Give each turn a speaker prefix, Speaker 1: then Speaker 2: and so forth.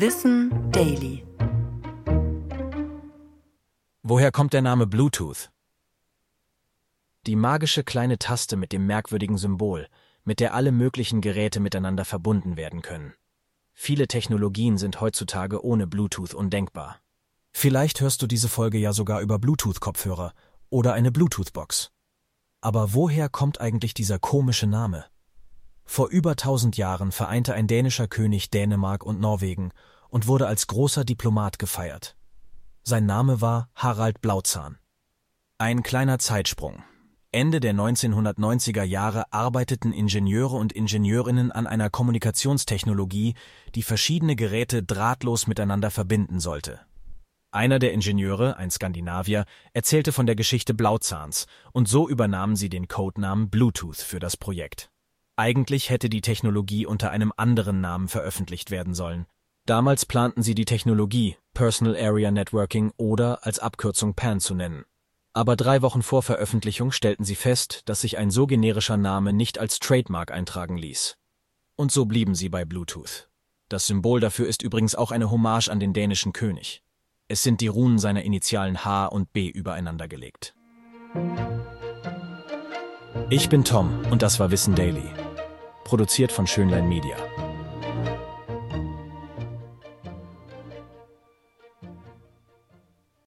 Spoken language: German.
Speaker 1: Wissen Daily.
Speaker 2: Woher kommt der Name Bluetooth? Die magische kleine Taste mit dem merkwürdigen Symbol, mit der alle möglichen Geräte miteinander verbunden werden können. Viele Technologien sind heutzutage ohne Bluetooth undenkbar. Vielleicht hörst du diese Folge ja sogar über Bluetooth-Kopfhörer oder eine Bluetooth-Box. Aber woher kommt eigentlich dieser komische Name? Vor über tausend Jahren vereinte ein dänischer König Dänemark und Norwegen und wurde als großer Diplomat gefeiert. Sein Name war Harald Blauzahn. Ein kleiner Zeitsprung. Ende der 1990er Jahre arbeiteten Ingenieure und Ingenieurinnen an einer Kommunikationstechnologie, die verschiedene Geräte drahtlos miteinander verbinden sollte. Einer der Ingenieure, ein Skandinavier, erzählte von der Geschichte Blauzahns, und so übernahmen sie den Codenamen Bluetooth für das Projekt. Eigentlich hätte die Technologie unter einem anderen Namen veröffentlicht werden sollen. Damals planten sie die Technologie Personal Area Networking oder als Abkürzung PAN zu nennen. Aber drei Wochen vor Veröffentlichung stellten sie fest, dass sich ein so generischer Name nicht als Trademark eintragen ließ. Und so blieben sie bei Bluetooth. Das Symbol dafür ist übrigens auch eine Hommage an den dänischen König. Es sind die Runen seiner Initialen H und B übereinander gelegt. Ich bin Tom und das war Wissen Daily produziert von Schönlein Media.